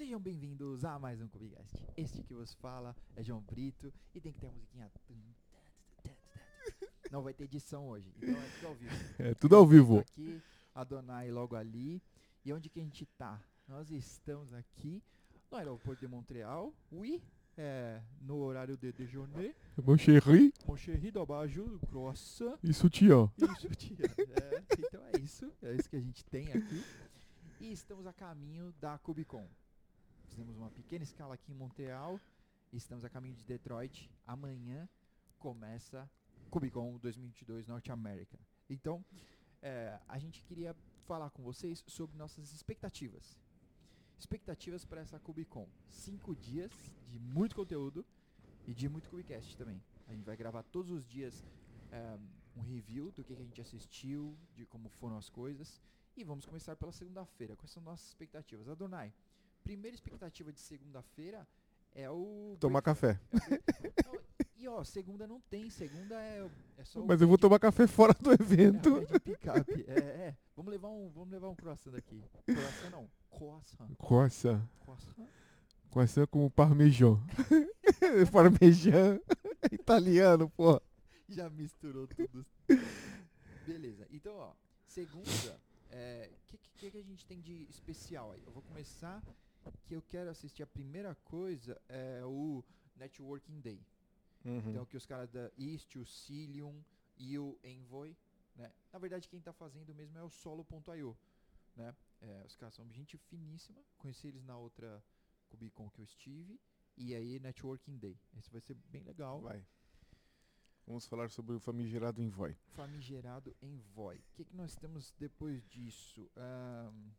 Sejam bem-vindos a mais um Cubicast. Este que vos fala é João Brito e tem que ter a musiquinha. Não vai ter edição hoje, então é tudo ao vivo. É tudo ao vivo. Aqui, Adonai logo ali. E onde que a gente tá? Nós estamos aqui no aeroporto de Montreal. Oui, é, no horário de déjeuner. Mon chéri Mon chéri do abajur, croissant. e sutiã. Isso, tia. É, então é isso. É isso que a gente tem aqui. E estamos a caminho da Cubicon. Fizemos uma pequena escala aqui em Montreal. Estamos a caminho de Detroit. Amanhã começa Cubicon 2022 Norte América. Então, é, a gente queria falar com vocês sobre nossas expectativas. Expectativas para essa Cubicon. Cinco dias de muito conteúdo e de muito Cubicast também. A gente vai gravar todos os dias é, um review do que, que a gente assistiu, de como foram as coisas. E vamos começar pela segunda-feira. Quais são nossas expectativas? Adonai, primeira expectativa de segunda-feira é o. Tomar café. Não, e ó, segunda não tem. Segunda é, é só. o Mas eu vou tomar café fora do é, evento. é. É, é. Vamos levar um, vamos levar um croissant daqui. Croissant não. Croissant. Croissant. Croissant. Croissant com parmejão. parmejão. Italiano, pô. Já misturou tudo. Beleza. Então, ó, segunda, é, o que, que, que a gente tem de especial aí? Eu vou começar que eu quero assistir a primeira coisa é o Networking Day. Então, que os caras da East, o Cilium e o Envoy, né? Na verdade, quem tá fazendo mesmo é o Solo.io, né? É, os caras são gente finíssima. Conheci eles na outra Cubicon que eu estive. E aí, Networking Day. Esse vai ser bem legal. Vai. Vamos falar sobre o famigerado Envoy. Famigerado Envoy. O que, que nós temos depois disso? Ahn,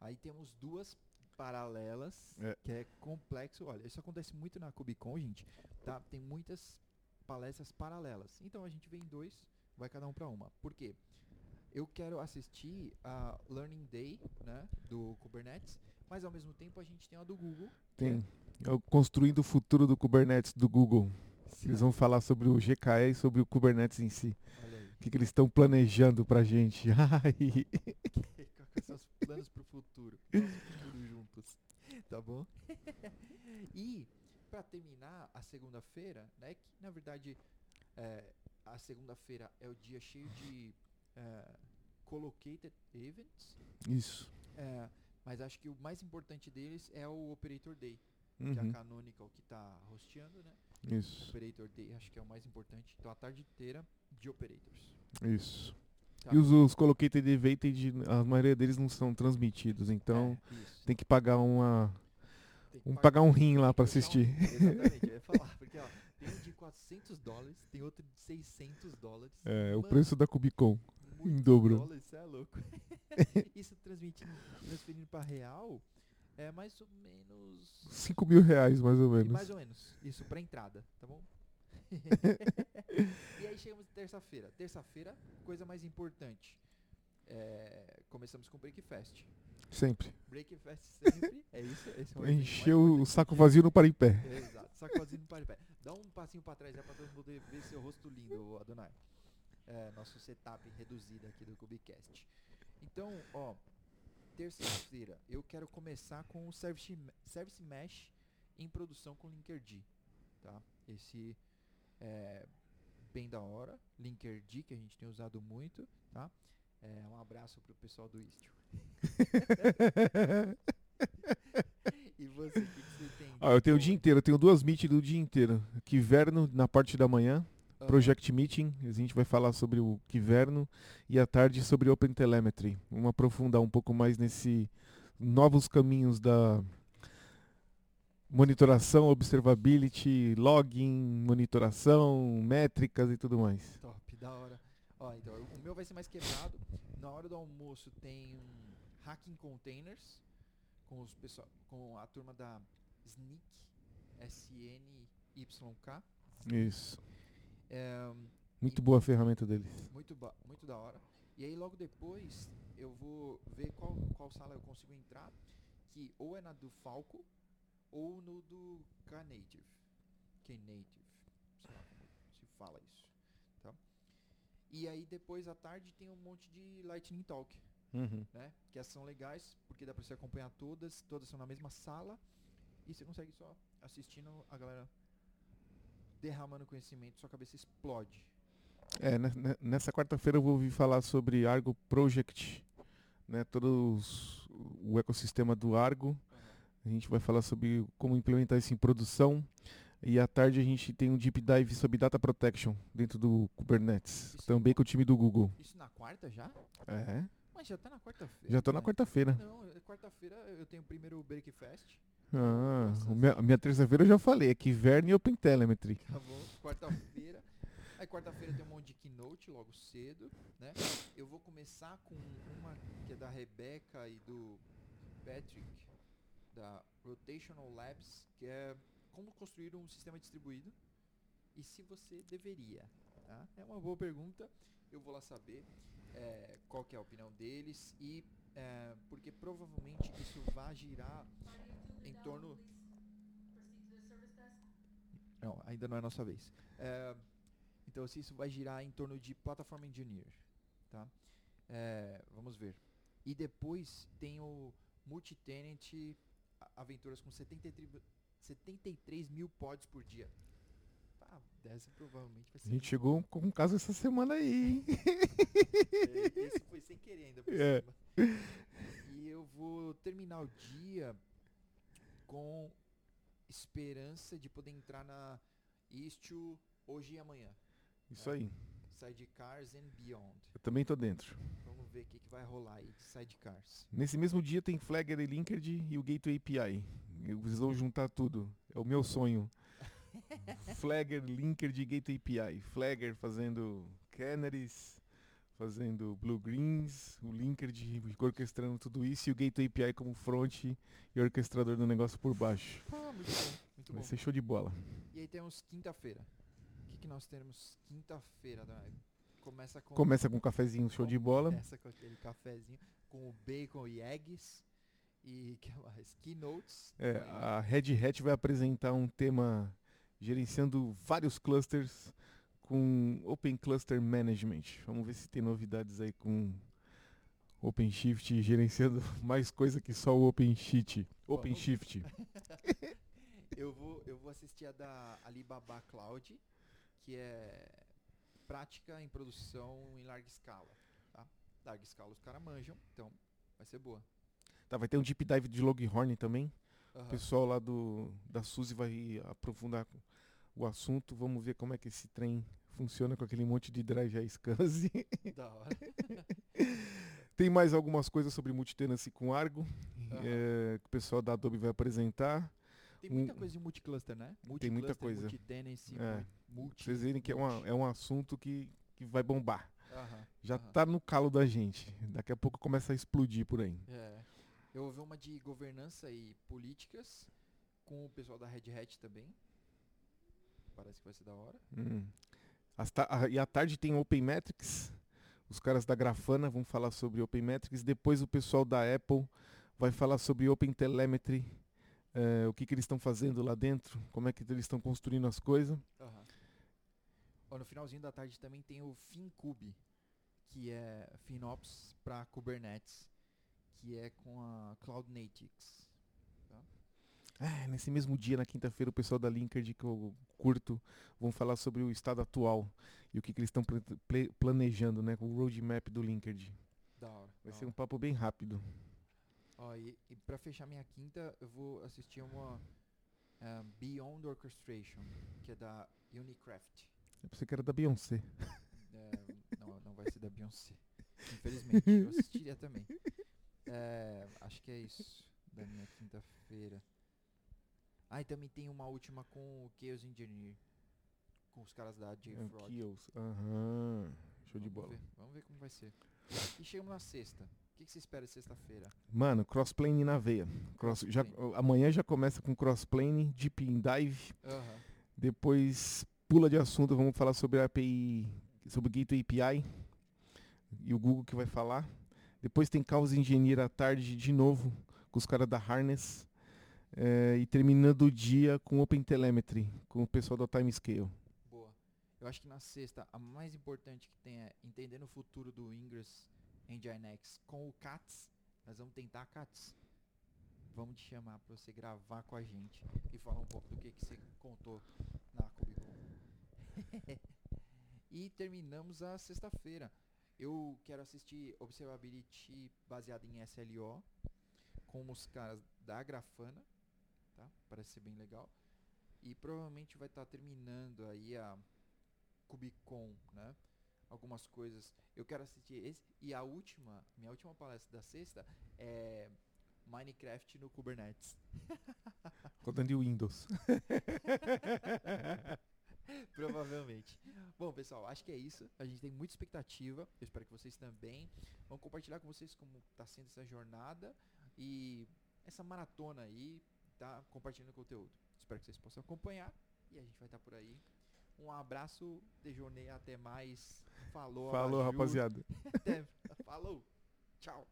aí temos duas paralelas, É. que é complexo. Olha, isso acontece muito na Cubicon, gente. Tá? Tem muitas palestras paralelas. Então a gente vem em dois, vai cada um para uma. Por quê? Eu quero assistir a Learning Day, né, do Kubernetes, mas ao mesmo tempo a gente tem a do Google. Tem é o Construindo o Futuro do Kubernetes do Google. Eles vão falar sobre o GKE e sobre o Kubernetes em si. O que, que eles estão planejando pra gente. Ai. Quais são os planos pro futuro? Tá bom? e, pra terminar a segunda-feira, né? Que na verdade é, a segunda-feira é o dia cheio de é, collocated events. Isso. é, mas acho que o mais importante deles é o Operator Day, que é a Uhum. Canonical que tá hosteando, né? Isso. Operator Day acho que é o mais importante. Então a tarde inteira de Operators. Isso. Tá E os, os Collocated Evented, a maioria deles não são transmitidos, então É, isso. tem que pagar uma. Que Um, pagar um rim lá pra Deixar um- assistir. Exatamente, eu ia falar, porque ó, tem um de 400 dólares, tem outro de 600 dólares. É, o Mano, preço da Cubicon. em dobro. Dólares, cê é louco. Isso transmitindo, transferindo pra real é mais ou menos. 5 mil reais, mais ou menos. Mais ou menos. Isso pra entrada, tá bom? e aí chegamos terça-feira. Terça-feira, coisa mais importante. É, começamos com Breakfast. Sempre. Breakfast sempre, é isso. Esse é o Encheu o saco vazio no para em pé. é, exato, sacozinho no par de pé. Dá um passinho pra trás já pra todo mundo ver seu rosto lindo, Adonai. É, nosso setup reduzido aqui do Cubicast. Então, ó, terça-feira eu quero começar com o Service, Service Mesh em produção com Linkerd, tá? Esse é bem da hora, Linkerd que a gente tem usado muito, tá? É, um abraço pro pessoal do Istio. E você, o que, que você tem? Ah, eu tenho o dia inteiro, eu tenho duas meet do dia inteiro. Kiverno na parte da manhã, Aham. Project Meeting, a gente vai falar sobre o Kiverno e à tarde sobre Open Telemetry. Vamos aprofundar um pouco mais nesse novos caminhos da monitoração, observability, logging, monitoração, métricas e tudo mais. Top, da hora. Ó, então, o meu vai ser mais quebrado. Na hora do almoço tem um Hacking Containers com, os pessoal, com a turma da Snyk, S-N-Y-K. Isso. É, Muito boa a ferramenta deles. muito, muito da hora. E aí logo depois eu vou ver qual, qual sala eu consigo entrar, que ou é na do Falco ou no do Knative. Knative, sei lá como se fala isso, tá? E aí depois à tarde tem um monte de Lightning Talk. Uhum. né? Que são legais, porque dá pra você acompanhar todas, todas são na mesma sala, e você consegue só assistindo a galera derramando conhecimento, sua cabeça explode. É, nessa quarta-feira eu vou ouvir falar sobre Argo Project, né? Todo os- o ecossistema do Argo. A gente vai falar sobre como implementar isso em produção. E à tarde a gente tem um deep dive sobre data protection dentro do Kubernetes, Isso. também com o time do Google. Isso na quarta já? É, Mas já tá na quarta-feira. já tô na né? quarta-feira. Não, é quarta-feira eu tenho o primeiro Breakfast. Ah, Nossa. minha, minha terça-feira eu já falei, é Kivern e OpenTelemetry. Tá bom? Quarta-feira. Aí quarta-feira tem um monte de keynote logo cedo, né? Eu vou começar com uma que é da Rebeca e do Patrick, da Rotational Labs, que é como construir um sistema distribuído e se você deveria. Tá? É uma boa pergunta. Eu vou lá saber eh, qual que é a opinião deles e eh, porque provavelmente isso vai girar em torno Não, ainda não é nossa vez. É, então, se isso vai girar em torno de plataforma engineer, tá? É, vamos ver. E depois tem o multi-tenant aventuras com 73, 73 mil pods por dia. Ah, dessa provavelmente vai ser. A gente chegou com um caso essa semana aí, hein? É, esse foi sem querer ainda por É. cima. E eu vou terminar o dia com esperança de poder entrar na Istio hoje e amanhã. Isso aí, Sidecars and Beyond. eu também tô dentro. Vamos ver o que, que vai rolar aí de Sidecars. Nesse mesmo dia tem Flagger e Linkerd e o Gateway API. Eles vão juntar tudo. É o meu sonho. Flagger, Linkerd e Gateway API. Flagger fazendo canaries, fazendo blue greens, o Linkerd orquestrando tudo isso e o Gateway API como front e orquestrador do negócio por baixo. Ah, muito bom, muito Vai bom. ser show de bola. E aí temos quinta-feira. Que, nós temos quinta-feira, Donai? Começa com. Começa com um cafezinho show de bola. Começa com aquele cafezinho, com o bacon e eggs. E que mais? Keynotes. É, a Red Hat vai apresentar um tema gerenciando vários clusters com Open Cluster Management. Vamos ver se tem novidades aí com OpenShift gerenciando mais coisa que só o OpenShift. OpenShift. eu, vou, eu vou assistir a da Alibaba Cloud, que é prática em produção em larga escala. Tá? Larga escala os caras manjam, então vai ser boa. Tá, vai ter um deep dive de Loghorn também. O Aham. pessoal lá do da Suzy vai aprofundar o assunto. Vamos ver como é que esse trem funciona com aquele monte de drive a SCSI. Da hora. Tem mais algumas coisas sobre multitenancy com Argo, Aham. é, que o pessoal da Adobe vai apresentar. Tem muita coisa de multicluster, né? Tem muita Multicluster, coisa. Multi-tenancy, É. mu- multi. Vocês verem que é, uma, é um assunto que, que vai bombar. Aham, Já aham. tá no calo da gente. Daqui a pouco começa a explodir por aí. É. Eu vou ver uma de governança e políticas com o pessoal da Red Hat também. Parece que vai ser da hora. Hum. As ta- a- e à tarde tem Open Metrics. Os caras da Grafana vão falar sobre Open Metrics. Depois o pessoal da Apple vai falar sobre Open Telemetry. É, o que, que eles estão fazendo lá dentro, como é que eles estão construindo as coisas. Ó, no finalzinho da tarde também tem o FinCube, que é FinOps para Kubernetes, que é com a Cloud Natives. É, nesse mesmo dia, na quinta-feira, o pessoal da Linkerd que eu curto vão falar sobre o estado atual e o que, que eles estão planejando, né? Com o roadmap do Linkerd. Da hora. Vai da ser um hora. papo bem rápido. Ó, e, e para fechar minha quinta, eu vou assistir uma eh, Beyond Orchestration, que é da Unicraft. Eu pensei que era da Beyoncé. É, não, não vai ser da Beyoncé. Infelizmente, eu assistiria também. É, acho que é isso da minha quinta-feira. Ah, e também tem uma última com o Chaos Engineer. Com os caras da JFrog. Kills. Aham. Show de Vamos bola. ver, vamos ver como vai ser. E chegamos na sexta. O que, que você espera de sexta-feira? Mano, crossplane na veia. Cross, já, amanhã já começa com crossplane, deep in dive. Aham. Depois pula de assunto, vamos falar sobre a API, sobre o Gateway API e o Google que vai falar. Depois tem Caos Engineer à tarde de novo com os caras da Harness. É, e terminando o dia com Open Telemetry, com o pessoal da Timescale. Boa. Eu acho que na sexta, a mais importante que tem é entendendo o futuro do Ingress Nginx com o Cats. Nós vamos tentar, Cats. Vamos te chamar para você gravar com a gente e falar um pouco do que, que você contou na Cubicon. e terminamos a sexta-feira. Eu quero assistir Observability baseado em SLO com os caras da Grafana, tá? Parece ser bem legal. E provavelmente vai estar tá terminando aí a Cubicon, né? Algumas coisas. Eu quero assistir esse e a última, minha última palestra da sexta é Minecraft no Kubernetes. Rodando Windows. Provavelmente. Bom, pessoal, acho que é isso. A gente tem muita expectativa. Eu espero que vocês também. Vamos compartilhar com vocês como está sendo essa jornada e essa maratona aí, tá? Compartilhando conteúdo. Espero que vocês possam acompanhar e a gente vai estar tá por aí. Um abraço, Dejonei, até mais. Falou, Falou, rapaziada. Falou. Tchau.